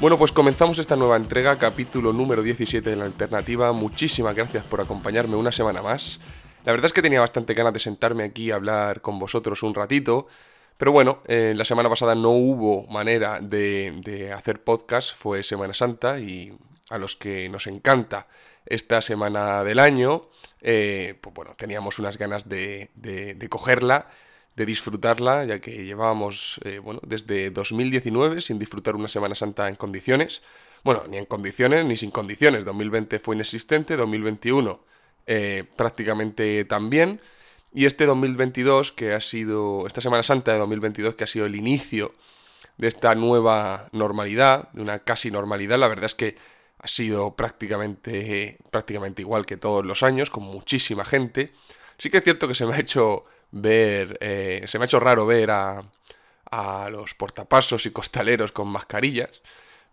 Bueno, pues comenzamos esta nueva entrega, capítulo número 17 de la alternativa. Muchísimas gracias por acompañarme una semana más. La verdad es que tenía bastante ganas de sentarme aquí a hablar con vosotros un ratito. Pero bueno, eh, la semana pasada no hubo manera de, hacer podcast, fue Semana Santa y a los que nos encanta esta semana del año, eh, pues bueno, teníamos unas ganas de, de cogerla de disfrutarla, ya que llevábamos, eh, bueno, desde 2019 sin disfrutar una Semana Santa en condiciones. Bueno, ni en condiciones ni sin condiciones. 2020 fue inexistente, 2021 eh, prácticamente también. Y este 2022, que ha sido, esta Semana Santa de 2022, que ha sido el inicio de esta nueva normalidad, de una casi normalidad, la verdad es que ha sido prácticamente, prácticamente igual que todos los años, con muchísima gente. Sí que es cierto que se me ha hecho ver, eh, se me ha hecho raro ver a, a los portapasos y costaleros con mascarillas,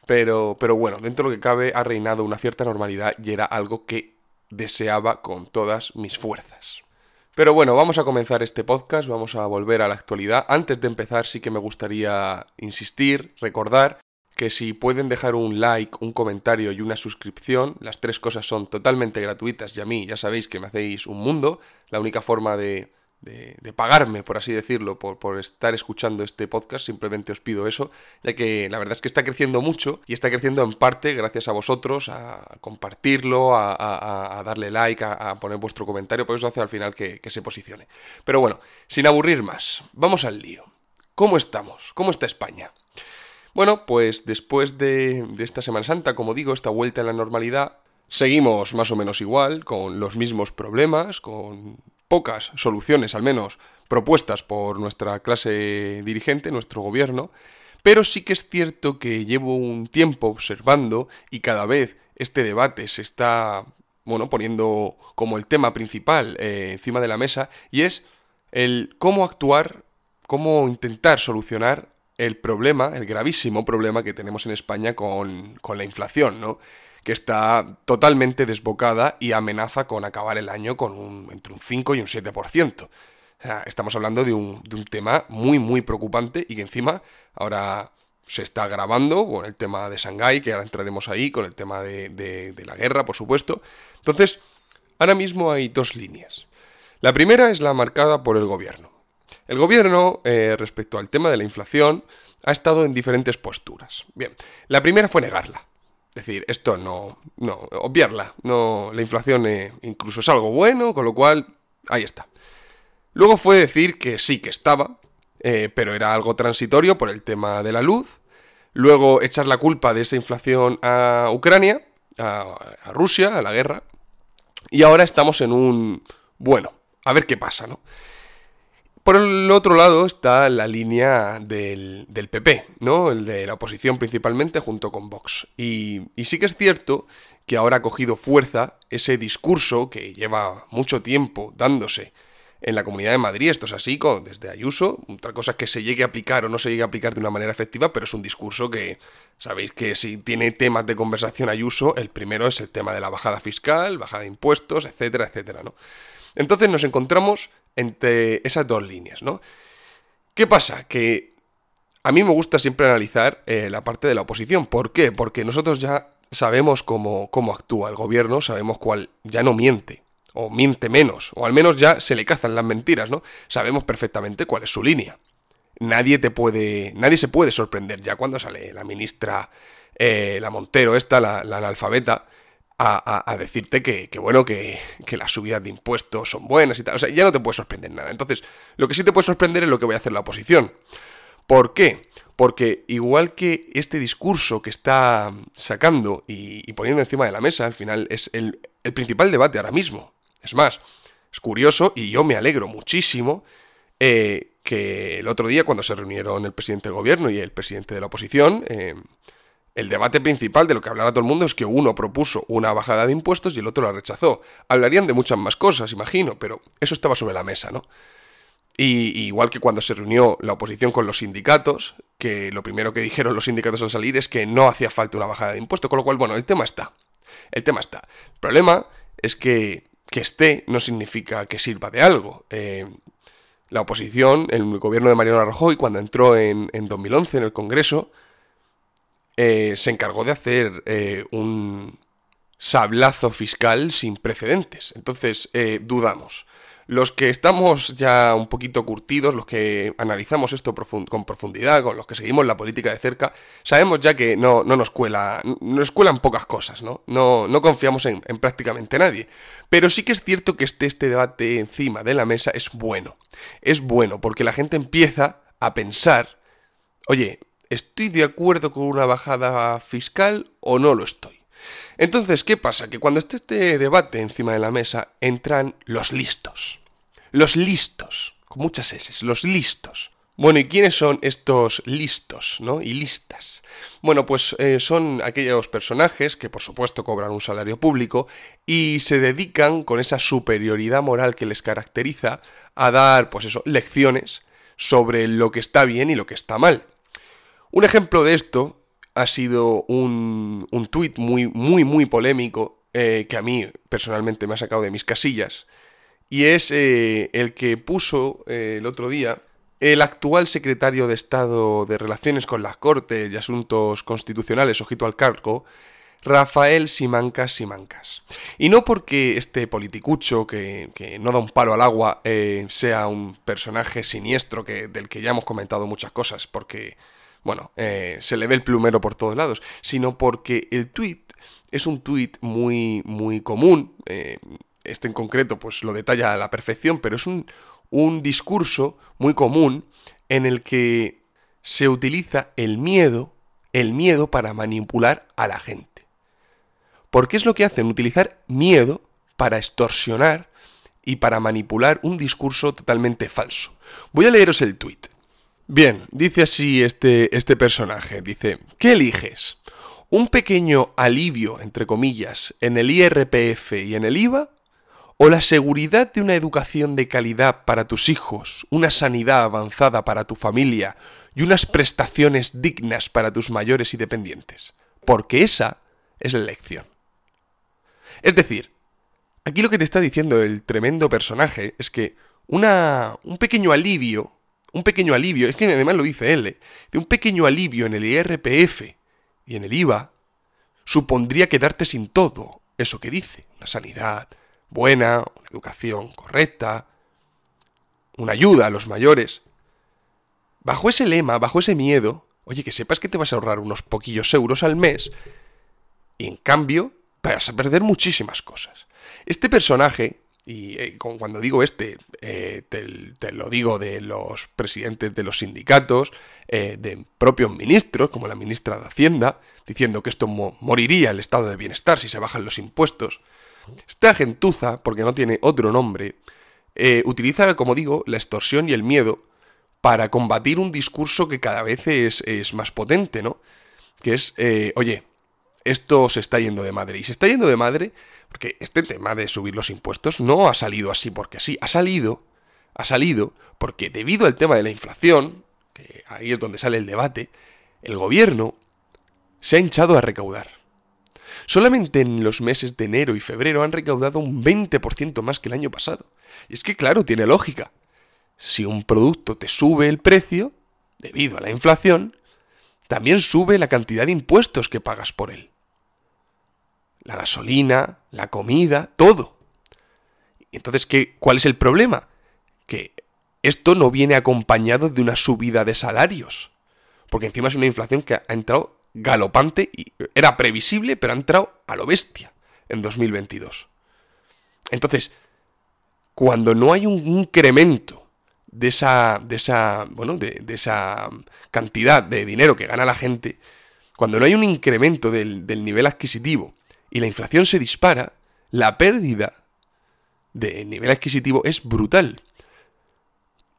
pero, pero bueno, dentro de lo que cabe ha reinado una cierta normalidad y era algo que deseaba con todas mis fuerzas. Pero bueno, vamos a comenzar este podcast, vamos a volver a la actualidad. Antes de empezar sí que me gustaría insistir, recordar que si pueden dejar un like, un comentario y una suscripción, las tres cosas son totalmente gratuitas y a mí ya sabéis que me hacéis un mundo. La única forma de de, pagarme, por así decirlo, por, por, estar escuchando este podcast. Simplemente os pido eso, ya que la verdad es que está creciendo mucho y está creciendo en parte gracias a vosotros, a compartirlo, a, darle like, a, poner vuestro comentario, por eso hace al final que, se posicione. Pero bueno, sin aburrir más, vamos al lío. ¿Cómo estamos? ¿Cómo está España? Bueno, pues después de, de esta Semana Santa, como digo, esta vuelta a la normalidad, seguimos más o menos igual, con los mismos problemas, con pocas soluciones, al menos propuestas por nuestra clase dirigente, nuestro gobierno, pero sí que es cierto que llevo un tiempo observando y cada vez este debate se está, bueno, poniendo como el tema principal eh, encima de la mesa y es el cómo actuar, cómo intentar solucionar el problema, el gravísimo problema que tenemos en España con, con la inflación, ¿no? Que está totalmente desbocada y amenaza con acabar el año con un, entre un 5 y un 7%. O sea, estamos hablando de un, tema muy, muy preocupante y que encima ahora se está grabando con el tema de Shanghái, que ahora entraremos ahí, con el tema de, de, la guerra, por supuesto. Entonces, ahora mismo hay dos líneas. La primera es la marcada por el gobierno. El gobierno, eh, respecto al tema de la inflación, ha estado en diferentes posturas. Bien, la primera fue negarla decir, esto no, no, obviarla, no, la inflación eh, incluso es algo bueno, con lo cual, ahí está. Luego fue decir que sí que estaba, eh, pero era algo transitorio por el tema de la luz. Luego echar la culpa de esa inflación a Ucrania, a, a Rusia, a la guerra. Y ahora estamos en un, bueno, a ver qué pasa, ¿no? Por el otro lado está la línea del, PP, ¿no? El de la oposición principalmente junto con Vox. Y, sí que es cierto que ahora ha cogido fuerza ese discurso que lleva mucho tiempo dándose en la Comunidad de Madrid, esto es así, desde Ayuso, otra cosa es que se llegue a aplicar o no se llegue a aplicar de una manera efectiva, pero es un discurso que, sabéis que si tiene temas de conversación Ayuso, el primero es el tema de la bajada fiscal, bajada de impuestos, etcétera, etcétera, ¿no? Entonces nos encontramos entre esas dos líneas, ¿no? ¿Qué pasa? Que a mí me gusta siempre analizar eh, la parte de la oposición. ¿Por qué? Porque nosotros ya sabemos cómo, cómo actúa el gobierno, sabemos cuál ya no miente, o miente menos, o al menos ya se le cazan las mentiras, ¿no? Sabemos perfectamente cuál es su línea. Nadie te puede. Nadie se puede sorprender ya cuando sale la ministra. Eh, la Montero, esta, la, la analfabeta, a, decirte que, bueno, que, las subidas de impuestos son buenas y tal. O sea, ya no te puede sorprender nada. Entonces, lo que sí te puede sorprender es lo que voy a hacer la oposición. ¿Por qué? Porque igual que este discurso que está sacando y, poniendo encima de la mesa, al final es el, principal debate ahora mismo. Es más, es curioso y yo me alegro muchísimo eh, que el otro día cuando se reunieron el presidente del gobierno y el presidente de la oposición, eh, el debate principal de lo que hablará todo el mundo es que uno propuso una bajada de impuestos y el otro la rechazó. Hablarían de muchas más cosas, imagino, pero eso estaba sobre la mesa, ¿no? Y, igual que cuando se reunió la oposición con los sindicatos, que lo primero que dijeron los sindicatos al salir es que no hacía falta una bajada de impuestos, con lo cual, bueno, el tema está. El tema está. El problema es que que esté no significa que sirva de algo. Eh, la oposición, el gobierno de Mariano Rajoy, cuando entró en, en 2011 en el Congreso, eh, se encargó de hacer eh, un sablazo fiscal sin precedentes. Entonces, eh, dudamos. Los que estamos ya un poquito curtidos, los que analizamos esto con profundidad, con los que seguimos la política de cerca, sabemos ya que no, no nos cuela, nos cuelan pocas cosas, ¿no? No, no confiamos en, en, prácticamente nadie. Pero sí que es cierto que esté este debate encima de la mesa es bueno. Es bueno porque la gente empieza a pensar, oye, ¿Estoy de acuerdo con una bajada fiscal o no lo estoy? Entonces, ¿qué pasa? Que cuando esté este debate encima de la mesa, entran los listos. Los listos, con muchas S, los listos. Bueno, ¿y quiénes son estos listos, no? Y listas. Bueno, pues eh, son aquellos personajes que por supuesto cobran un salario público y se dedican con esa superioridad moral que les caracteriza a dar, pues eso, lecciones sobre lo que está bien y lo que está mal. Un ejemplo de esto ha sido un, un tuit muy, muy, muy polémico eh, que a mí personalmente me ha sacado de mis casillas. Y es eh, el que puso eh, el otro día el actual secretario de Estado de Relaciones con las Cortes y Asuntos Constitucionales, ojito al cargo, Rafael Simancas Simancas. Y no porque este politicucho que, que no da un palo al agua sea un personaje siniestro que, del que ya hemos comentado muchas cosas, porque bueno, eh, se le ve el plumero por todos lados, sino porque el tweet es un tweet muy, muy común, eh, este en concreto pues lo detalla a la perfección, pero es un, un discurso muy común en el que se utiliza el miedo, el miedo para manipular a la gente. ¿Por qué es lo que hacen? Utilizar miedo para extorsionar y para manipular un discurso totalmente falso. Voy a leeros el tweet. Bien, dice así este, este personaje, dice, ¿qué eliges? ¿Un pequeño alivio, entre comillas, en el IRPF y en el IVA? ¿O la seguridad de una educación de calidad para tus hijos, una sanidad avanzada para tu familia y unas prestaciones dignas para tus mayores y dependientes? Porque esa es la elección. Es decir, aquí lo que te está diciendo el tremendo personaje es que una, un pequeño alivio un pequeño alivio, es que además lo dice él, ¿eh? un pequeño alivio en el IRPF y en el IVA supondría quedarte sin todo eso que dice, una sanidad buena, una educación correcta, una ayuda a los mayores. Bajo ese lema, bajo ese miedo, oye, que sepas que te vas a ahorrar unos poquillos euros al mes y en cambio vas a perder muchísimas cosas. Este personaje y eh, cuando digo este, eh, te, lo digo de los presidentes de los sindicatos, eh, de propios ministros, como la ministra de Hacienda, diciendo que esto moriría el estado de bienestar si se bajan los impuestos. Esta gentuza, porque no tiene otro nombre, utiliza, como digo, la extorsión y el miedo para combatir un discurso que cada vez es, es más potente, ¿no? Que es, oye, esto se está yendo de madre. Y se está yendo de madre porque este tema de subir los impuestos no ha salido así porque sí, ha salido, ha salido porque debido al tema de la inflación, que ahí es donde sale el debate, el gobierno se ha hinchado a recaudar. Solamente en los meses de enero y febrero han recaudado un 20% más que el año pasado. Y es que claro, tiene lógica. Si un producto te sube el precio, debido a la inflación, también sube la cantidad de impuestos que pagas por él la gasolina, la comida, todo. Entonces, ¿qué, ¿cuál es el problema? Que esto no viene acompañado de una subida de salarios. Porque encima es una inflación que ha entrado galopante y era previsible, pero ha entrado a lo bestia en 2022. Entonces, cuando no hay un incremento de esa, de esa, bueno, de, esa cantidad de dinero que gana la gente, cuando no hay un incremento del nivel adquisitivo y la inflación se dispara, la pérdida de nivel adquisitivo es brutal.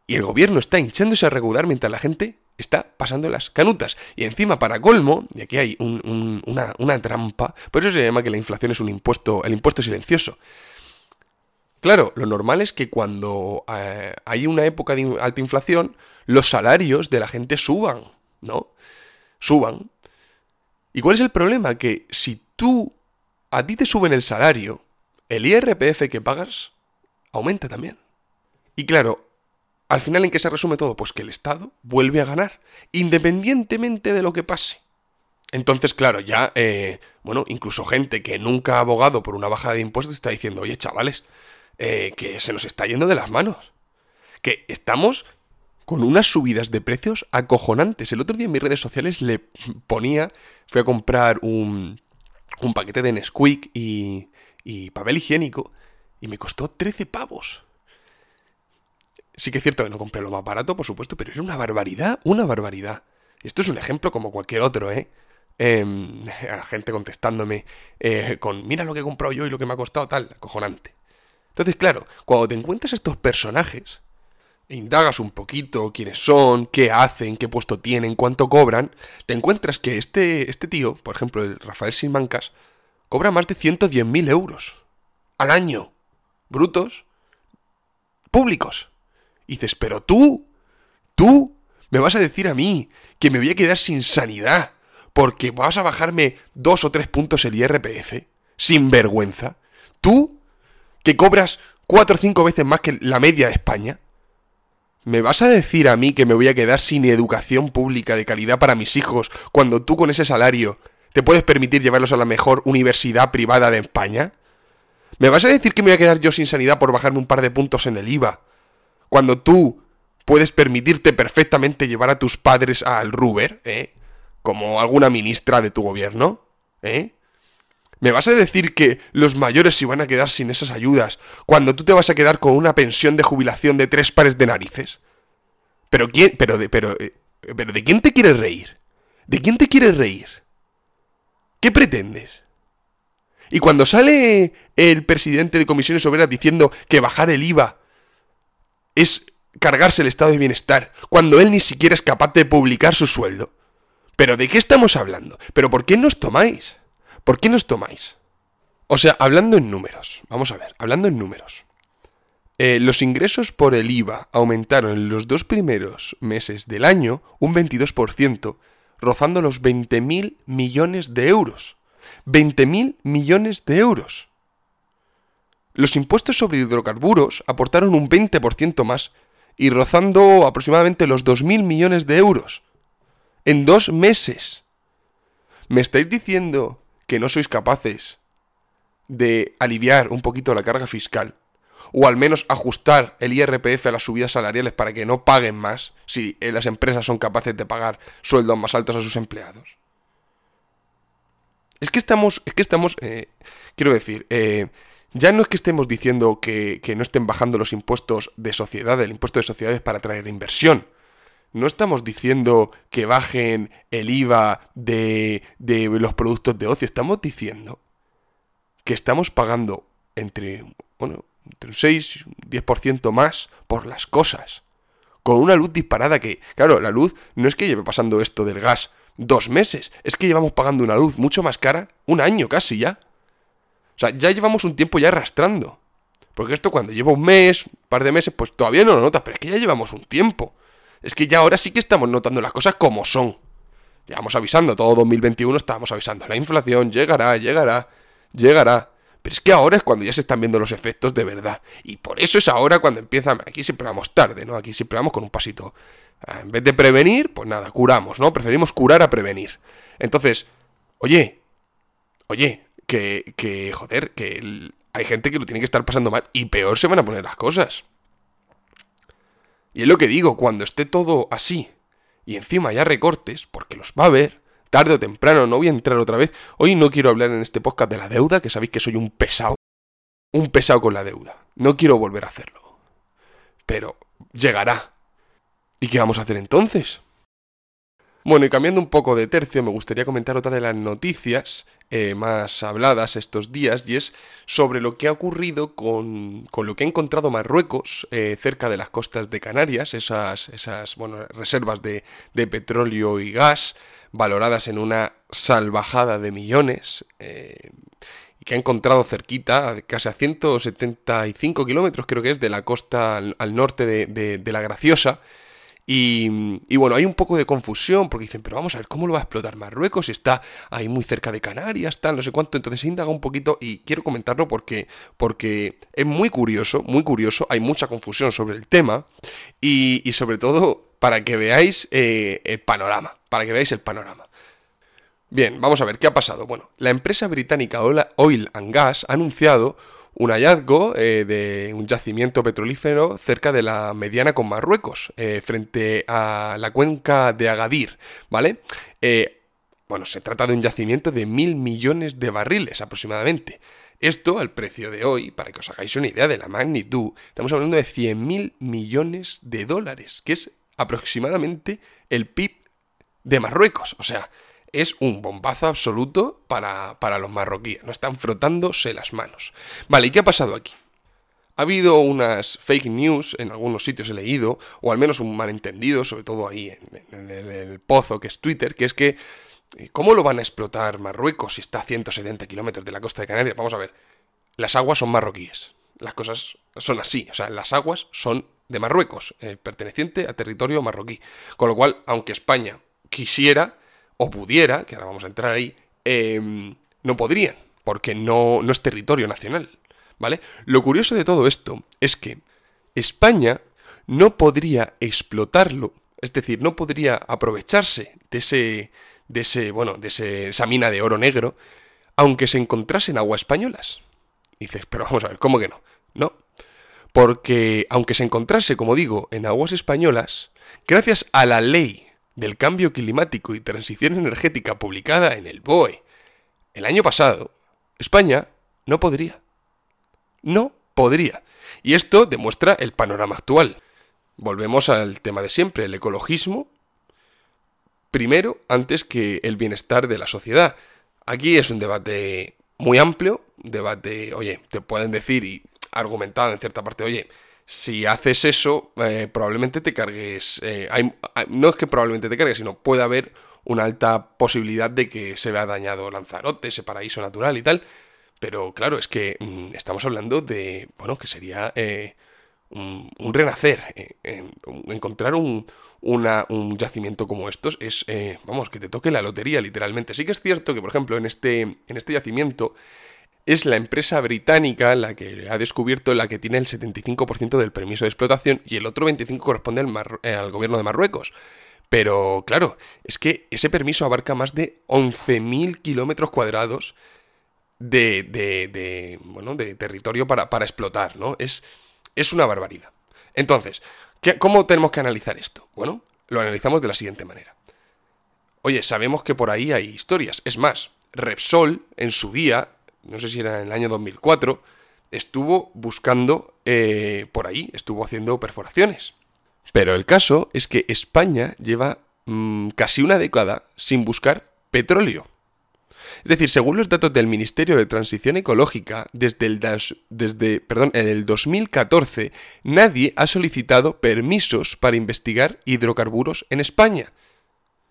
Y el gobierno está hinchándose a regular mientras la gente está pasando las canutas. Y encima, para colmo, y aquí hay una, trampa, por eso se llama que la inflación es un impuesto, el impuesto silencioso. Claro, lo normal es que cuando eh, hay una época de alta inflación, los salarios de la gente suban, ¿no? Suban. ¿Y cuál es el problema? Que si tú, a ti te suben el salario, el IRPF que pagas aumenta también. Y claro, al final en qué se resume todo? Pues que el Estado vuelve a ganar, independientemente de lo que pase. Entonces, claro, ya, eh, bueno, incluso gente que nunca ha abogado por una bajada de impuestos está diciendo, oye, chavales, eh, que se nos está yendo de las manos. Que estamos con unas subidas de precios acojonantes. El otro día en mis redes sociales le ponía, fui a comprar un, un paquete de Nesquik y, y papel higiénico y me costó 13 pavos. Sí que es cierto que no compré lo más barato, por supuesto, pero era una barbaridad, una barbaridad. Esto es un ejemplo como cualquier otro, ¿eh? eh a la gente contestándome eh, con, mira lo que he comprado yo y lo que me ha costado, tal, acojonante. Entonces, claro, cuando te encuentras estos personajes, indagas un poquito quiénes son, qué hacen, qué puesto tienen, cuánto cobran, te encuentras que este, este tío, por ejemplo, el Rafael Simancas, cobra más de 110.000 euros al año. Brutos. Públicos. Dices, pero tú, tú, me vas a decir a mí que me voy a quedar sin sanidad porque vas a bajarme dos o tres puntos el IRPF, sin vergüenza. Tú, que cobras cuatro o cinco veces más que la media de España, ¿me vas a decir a mí que me voy a quedar sin educación pública de calidad para mis hijos cuando tú con ese salario te puedes permitir llevarlos a la mejor universidad privada de España? ¿Me vas a decir que me voy a quedar yo sin sanidad por bajarme un par de puntos en el IVA? Cuando tú puedes permitirte perfectamente llevar a tus padres al Ruber, ¿eh? Como alguna ministra de tu gobierno, ¿eh? ¿Me vas a decir que los mayores se van a quedar sin esas ayudas cuando tú te vas a quedar con una pensión de jubilación de tres pares de narices? ¿Pero quién, pero de, pero, eh, pero de quién te quieres reír? ¿De quién te quieres reír? ¿Qué pretendes? Y cuando sale el presidente de Comisiones Obreras diciendo que bajar el IVA es cargarse el estado de bienestar, cuando él ni siquiera es capaz de publicar su sueldo. ¿Pero de qué estamos hablando? ¿Pero por qué nos tomáis? ¿Por qué nos tomáis? O sea, hablando en números, vamos a ver, hablando en números. Eh, los ingresos por el IVA aumentaron en los dos primeros meses del año un 22%, rozando los 20.000 millones de euros. 20.000 millones de euros. Los impuestos sobre hidrocarburos aportaron un 20% más y rozando aproximadamente los 2.000 millones de euros. En dos meses. ¿Me estáis diciendo que no sois capaces de aliviar un poquito la carga fiscal? O al menos ajustar el IRPF a las subidas salariales para que no paguen más si las empresas son capaces de pagar sueldos más altos a sus empleados. Es que estamos, es que estamos, eh, quiero decir, eh, ya no es que estemos diciendo que, no estén bajando los impuestos de sociedad, el impuesto de sociedades para atraer inversión. No estamos diciendo que bajen el IVA de, de los productos de ocio. Estamos diciendo que estamos pagando entre, bueno, entre un 6 y un 10% más por las cosas. Con una luz disparada que, claro, la luz no es que lleve pasando esto del gas dos meses. Es que llevamos pagando una luz mucho más cara, un año casi ya. O sea, ya llevamos un tiempo ya arrastrando. Porque esto cuando lleva un mes, un par de meses, pues todavía no lo notas, pero es que ya llevamos un tiempo. Es que ya ahora sí que estamos notando las cosas como son. Llevamos avisando, todo 2021 estábamos avisando, la inflación llegará, llegará, llegará. Pero es que ahora es cuando ya se están viendo los efectos de verdad. Y por eso es ahora cuando empiezan, aquí siempre vamos tarde, ¿no? Aquí siempre vamos con un pasito Ah, en vez de prevenir, pues nada, curamos, ¿no? Preferimos curar a prevenir. Entonces, oye, oye, que, que joder, que hay gente que lo tiene que estar pasando mal y peor se van a poner las cosas. Y es lo que digo, cuando esté todo así y encima haya recortes, porque los va a haber, tarde o temprano, no voy a entrar otra vez. Hoy no quiero hablar en este podcast de la deuda, que sabéis que soy un pesado. Un pesado con la deuda. No quiero volver a hacerlo. Pero llegará. ¿Y qué vamos a hacer entonces? Bueno, y cambiando un poco de tercio, me gustaría comentar otra de las noticias eh, más habladas estos días y es sobre lo que ha ocurrido con, con lo que ha encontrado Marruecos eh, cerca de las costas de Canarias, esas, esas bueno, reservas de, de, petróleo y gas valoradas en una salvajada de millones. Eh, que ha encontrado cerquita, casi a 175 kilómetros creo que es, de la costa al, norte de, de, la Graciosa, y, bueno, hay un poco de confusión porque dicen, pero vamos a ver, ¿cómo lo va a explotar Marruecos? Está ahí muy cerca de Canarias, tal, no sé cuánto. Entonces indaga un poquito y quiero comentarlo porque, porque es muy curioso, muy curioso, hay mucha confusión sobre el tema y, sobre todo para que veáis eh, el panorama, para que veáis el panorama. Bien, vamos a ver, ¿qué ha pasado? Bueno, la empresa británica Oil and Gas ha anunciado un hallazgo eh, de un yacimiento petrolífero cerca de la mediana con Marruecos, eh, frente a la cuenca de Agadir, ¿vale? Eh, bueno, se trata de un yacimiento de mil millones de barriles aproximadamente. Esto, al precio de hoy, para que os hagáis una idea de la magnitud, estamos hablando de 100 mil millones de dólares, que es aproximadamente el PIB de Marruecos. O sea, es un bombazo absoluto para, los marroquíes, no están frotándose las manos. Vale, ¿y qué ha pasado aquí? Ha habido unas fake news, en algunos sitios he leído, o al menos un malentendido, sobre todo ahí en, el, pozo que es Twitter, que es que, eh, ¿cómo lo van a explotar Marruecos si está a 170 kilómetros de la costa de Canarias? Vamos a ver, las aguas son marroquíes, las cosas son así, o sea, las aguas son de Marruecos, eh, perteneciente a territorio marroquí. Con lo cual, aunque España quisiera, o pudiera, que ahora vamos a entrar ahí, em, no podrían, porque no, no es territorio nacional, ¿vale? Lo curioso de todo esto es que España no podría explotarlo, es decir, no podría aprovecharse de ese, de ese, bueno, de esa mina de oro negro, aunque se encontrase en aguas españolas. dices, pero vamos a ver, ¿cómo que no? No, porque aunque se encontrase, como digo, en aguas españolas, gracias a la ley del cambio climático y transición energética publicada en el BOE el año pasado, España no podría. No podría. Y esto demuestra el panorama actual. Volvemos al tema de siempre, el ecologismo primero antes que el bienestar de la sociedad. Aquí es un debate muy amplio, debate, oye, te pueden decir y argumentado en cierta parte, oye, si haces eso, eh, probablemente te cargues. Eh, no es que probablemente te cargues, sino puede haber una alta posibilidad de que se vea dañado Lanzarote, ese paraíso natural y tal. Pero claro, es que mm, estamos hablando de, bueno, que sería eh, un, renacer. encontrar un, un, yacimiento como estos es, vamos, que te toque la lotería, literalmente. Sí que es cierto que, por ejemplo, en este, en este yacimiento es la empresa británica la que ha descubierto la que tiene el 75% del permiso de explotación y el otro 25% corresponde al, eh, al, gobierno de Marruecos. Pero claro, es que ese permiso abarca más de 11.000 kilómetros cuadrados de, de, bueno, de territorio para, para, explotar, ¿no? Es, es una barbaridad. Entonces, ¿cómo tenemos que analizar esto? Bueno, lo analizamos de la siguiente manera. Oye, sabemos que por ahí hay historias. Es más, Repsol en su día no sé si era en el año 2004, estuvo buscando eh, por ahí, estuvo haciendo perforaciones. Pero el caso es que España lleva mm, casi una década sin buscar petróleo. Es decir, según los datos del Ministerio de Transición Ecológica, desde el, el 2014 nadie ha solicitado permisos para investigar hidrocarburos en España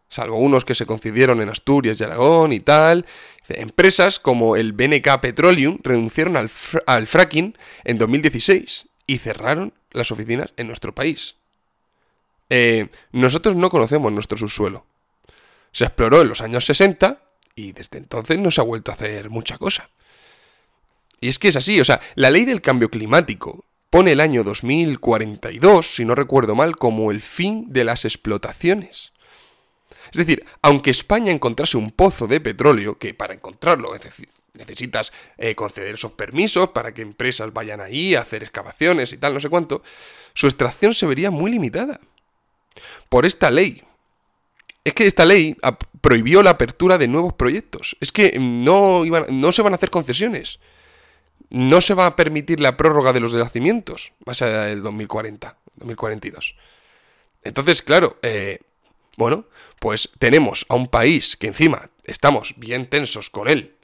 salvo unos que se concedieron en Asturias y Aragón y tal. Empresas como el BNK Petroleum renunciaron al, fracking en 2016 y cerraron las oficinas en nuestro país. Eh, nosotros no conocemos nuestro subsuelo. Se exploró en los años 60 y desde entonces no se ha vuelto a hacer mucha cosa. Y es que es así, o sea, la ley del cambio climático pone el año 2042, si no recuerdo mal, como el fin de las explotaciones. Es decir, aunque España encontrase un pozo de petróleo, que para encontrarlo necesitas eh, conceder esos permisos para que empresas vayan ahí a hacer excavaciones y tal, no sé cuánto, su extracción se vería muy limitada. Por esta ley. Es que esta ley prohibió la apertura de nuevos proyectos. Es que no, no se van a hacer concesiones. No se va a permitir la prórroga de los nacimientos más allá del 2040, 2042. Entonces, claro, eh, bueno, pues tenemos a un país que encima estamos bien tensos con él,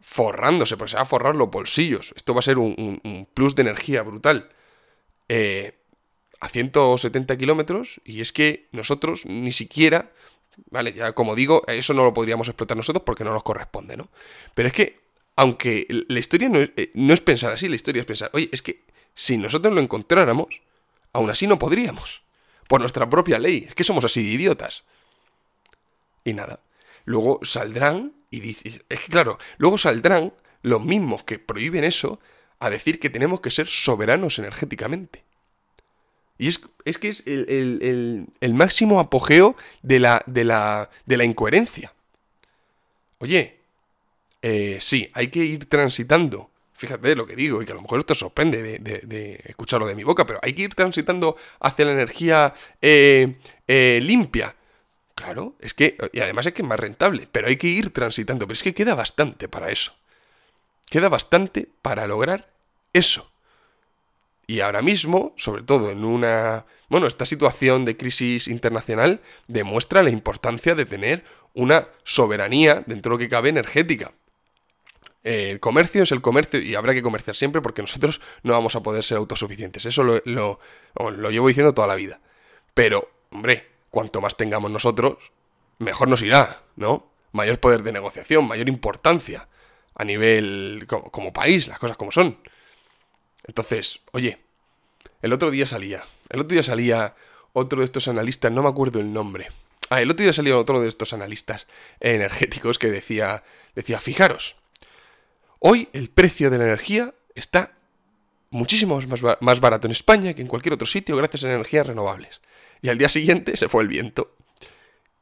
forrándose, porque se va a forrar los bolsillos. Esto va a ser un, plus de energía brutal. Eh, a 170 kilómetros, y es que nosotros ni siquiera, vale, ya como digo, eso no lo podríamos explotar nosotros porque no nos corresponde, ¿no? Pero es que, aunque la historia no es, eh, no es pensar así, la historia es pensar, oye, es que si nosotros lo encontráramos, aún así no podríamos, por nuestra propia ley, es que somos así de idiotas. Y nada, luego saldrán y dices, es que claro, luego saldrán los mismos que prohíben eso a decir que tenemos que ser soberanos energéticamente. Y es, que es el, máximo apogeo de la, de la, de la incoherencia. Oye, eh, sí, hay que ir transitando. Fíjate lo que digo, y que a lo mejor esto sorprende de, escucharlo de mi boca, pero hay que ir transitando hacia la energía eh, eh, limpia. Claro, es que, y además es que es más rentable, pero hay que ir transitando, pero es que queda bastante para eso. Queda bastante para lograr eso. Y ahora mismo, sobre todo en una... Bueno, esta situación de crisis internacional demuestra la importancia de tener una soberanía dentro de lo que cabe energética. El comercio es el comercio y habrá que comerciar siempre porque nosotros no vamos a poder ser autosuficientes. Eso lo, lo, lo llevo diciendo toda la vida. Pero, hombre, cuanto más tengamos nosotros, mejor nos irá, ¿no? Mayor poder de negociación, mayor importancia a nivel como, país, las cosas como son. Entonces, oye, el otro día salía, el otro día salía otro de estos analistas, no me acuerdo el nombre. Ah, el otro día salía otro de estos analistas energéticos que decía, decía, fijaros, hoy el precio de la energía está muchísimo más, barato en España que en cualquier otro sitio gracias a energías renovables. Y al día siguiente se fue el viento.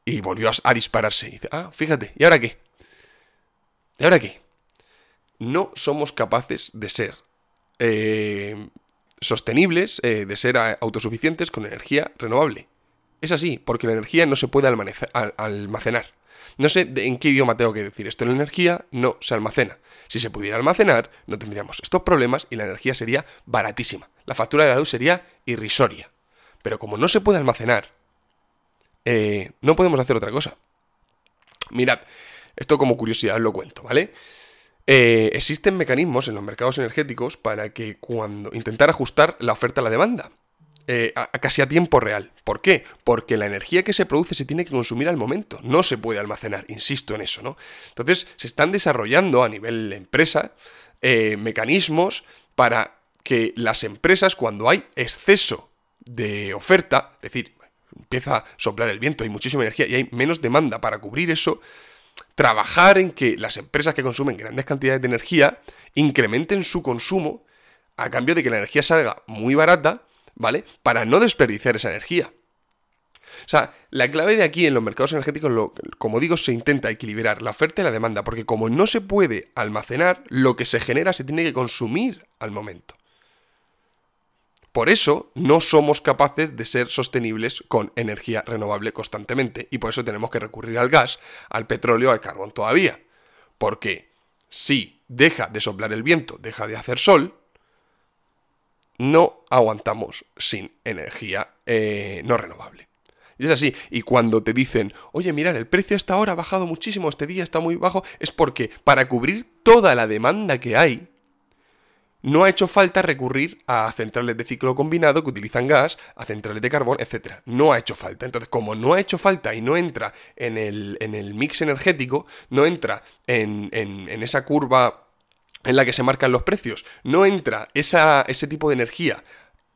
Y volvió a, dispararse. Y dice, ah, fíjate, ¿y ahora qué? ¿Y ahora qué? No somos capaces de ser eh, sostenibles, eh, de ser autosuficientes con energía renovable. Es así, porque la energía no se puede almacenar. No sé en qué idioma tengo que decir esto. La energía no se almacena. Si se pudiera almacenar, no tendríamos estos problemas y la energía sería baratísima. La factura de la luz sería irrisoria. Pero como no se puede almacenar, eh, no podemos hacer otra cosa. Mirad, esto como curiosidad os lo cuento, ¿vale? Eh, existen mecanismos en los mercados energéticos para que cuando intentar ajustar la oferta a la demanda. Eh, casi a tiempo real. ¿Por qué? Porque la energía que se produce se tiene que consumir al momento, no se puede almacenar, insisto en eso, ¿no? Entonces se están desarrollando a nivel empresa mecanismos para que las empresas cuando hay exceso de oferta, es decir, empieza a soplar el viento, hay muchísima energía y hay menos demanda para cubrir eso, trabajar en que las empresas que consumen grandes cantidades de energía incrementen su consumo a cambio de que la energía salga muy barata, ¿vale? Para no desperdiciar esa energía. O sea, la clave de aquí en los mercados energéticos, como digo, se intenta equilibrar la oferta y la demanda, porque como no se puede almacenar, lo que se genera se tiene que consumir al momento. Por eso no somos capaces de ser sostenibles con energía renovable constantemente y por eso tenemos que recurrir al gas, al petróleo, al carbón todavía. Porque si deja de soplar el viento, deja de hacer sol, no aguantamos sin energía eh, no renovable. Y es así. Y cuando te dicen, oye, mirad, el precio hasta ahora ha bajado muchísimo, este día está muy bajo, es porque para cubrir toda la demanda que hay, no ha hecho falta recurrir a centrales de ciclo combinado que utilizan gas, a centrales de carbón, etc. No ha hecho falta. Entonces, como no ha hecho falta y no entra en el, en el mix energético, no entra en, en, esa curva en la que se marcan los precios, no entra esa, ese tipo de energía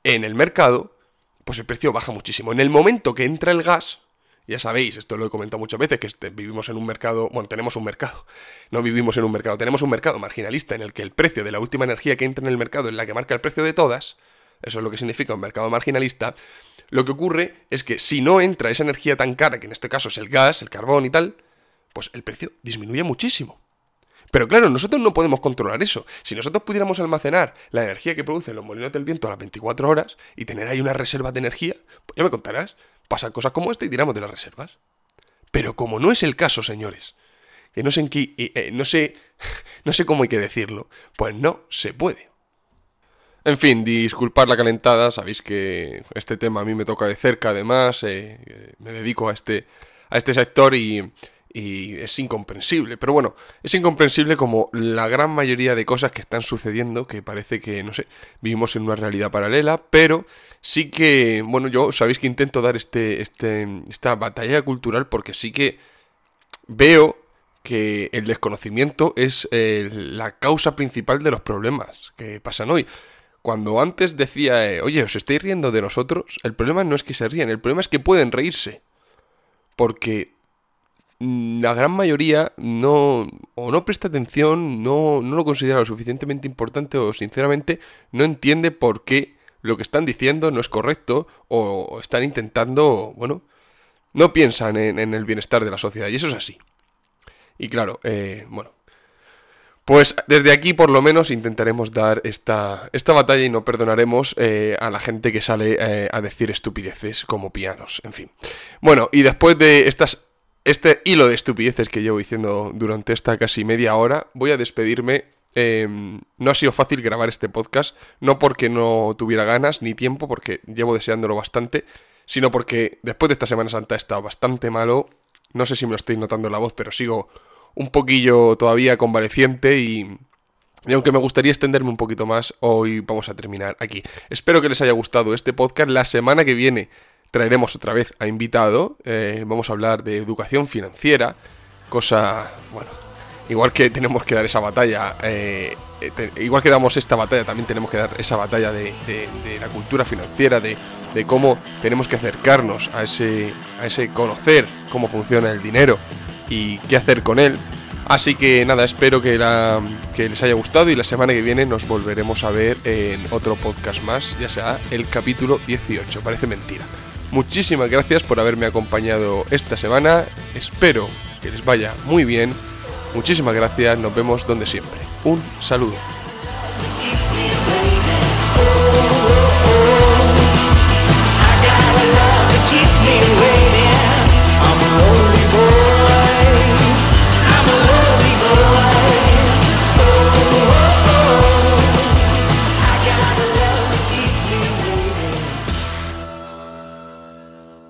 en el mercado, pues el precio baja muchísimo. En el momento que entra el gas, ya sabéis, esto lo he comentado muchas veces, que este, vivimos en un mercado, bueno, tenemos un mercado, no vivimos en un mercado, tenemos un mercado marginalista en el que el precio de la última energía que entra en el mercado es la que marca el precio de todas, eso es lo que significa un mercado marginalista, lo que ocurre es que si no entra esa energía tan cara, que en este caso es el gas, el carbón y tal, pues el precio disminuye muchísimo. Pero claro, nosotros no podemos controlar eso. Si nosotros pudiéramos almacenar la energía que producen los molinos del viento a las 24 horas y tener ahí una reserva de energía, pues ya me contarás, pasan cosas como esta y tiramos de las reservas. Pero como no es el caso, señores, que no sé en qué, eh, no sé, no sé cómo hay que decirlo, pues no se puede. En fin, disculpar la calentada, sabéis que este tema a mí me toca de cerca además, eh, me dedico a este, a este sector y, y es incomprensible. Pero bueno, es incomprensible como la gran mayoría de cosas que están sucediendo, que parece que, no sé, vivimos en una realidad paralela, pero sí que, bueno, yo sabéis que intento dar este, este, esta batalla cultural porque sí que veo que el desconocimiento es eh, la causa principal de los problemas que pasan hoy. Cuando antes decía, eh, oye, os estáis riendo de nosotros, el problema no es que se ríen, el problema es que pueden reírse. Porque la gran mayoría no o no presta atención, no, no lo considera lo suficientemente importante o sinceramente no entiende por qué lo que están diciendo no es correcto o están intentando, bueno, no piensan en, el bienestar de la sociedad y eso es así. Y claro, eh, bueno, pues desde aquí por lo menos intentaremos dar esta, esta batalla y no perdonaremos eh, a la gente que sale eh, a decir estupideces como pianos, en fin. Bueno, y después de estas este hilo de estupideces que llevo diciendo durante esta casi media hora, voy a despedirme. Em, no ha sido fácil grabar este podcast, no porque no tuviera ganas ni tiempo, porque llevo deseándolo bastante, sino porque después de esta Semana Santa he estado bastante malo. No sé si me lo estáis notando en la voz, pero sigo un poquillo todavía convaleciente y, y aunque me gustaría extenderme un poquito más, hoy vamos a terminar aquí. Espero que les haya gustado este podcast. La semana que viene traeremos otra vez a invitado. Eh, vamos a hablar de educación financiera, cosa, bueno, igual que tenemos que dar esa batalla, eh, eh, igual que damos esta batalla, también tenemos que dar esa batalla de, la cultura financiera, de, cómo tenemos que acercarnos a ese, a ese conocer cómo funciona el dinero y qué hacer con él. Así que nada, espero que, la, que les haya gustado y la semana que viene nos volveremos a ver en otro podcast más, ya sea el capítulo 18. Parece mentira. Muchísimas gracias por haberme acompañado esta semana. Espero que les vaya muy bien. Muchísimas gracias. Nos vemos donde siempre. Un saludo.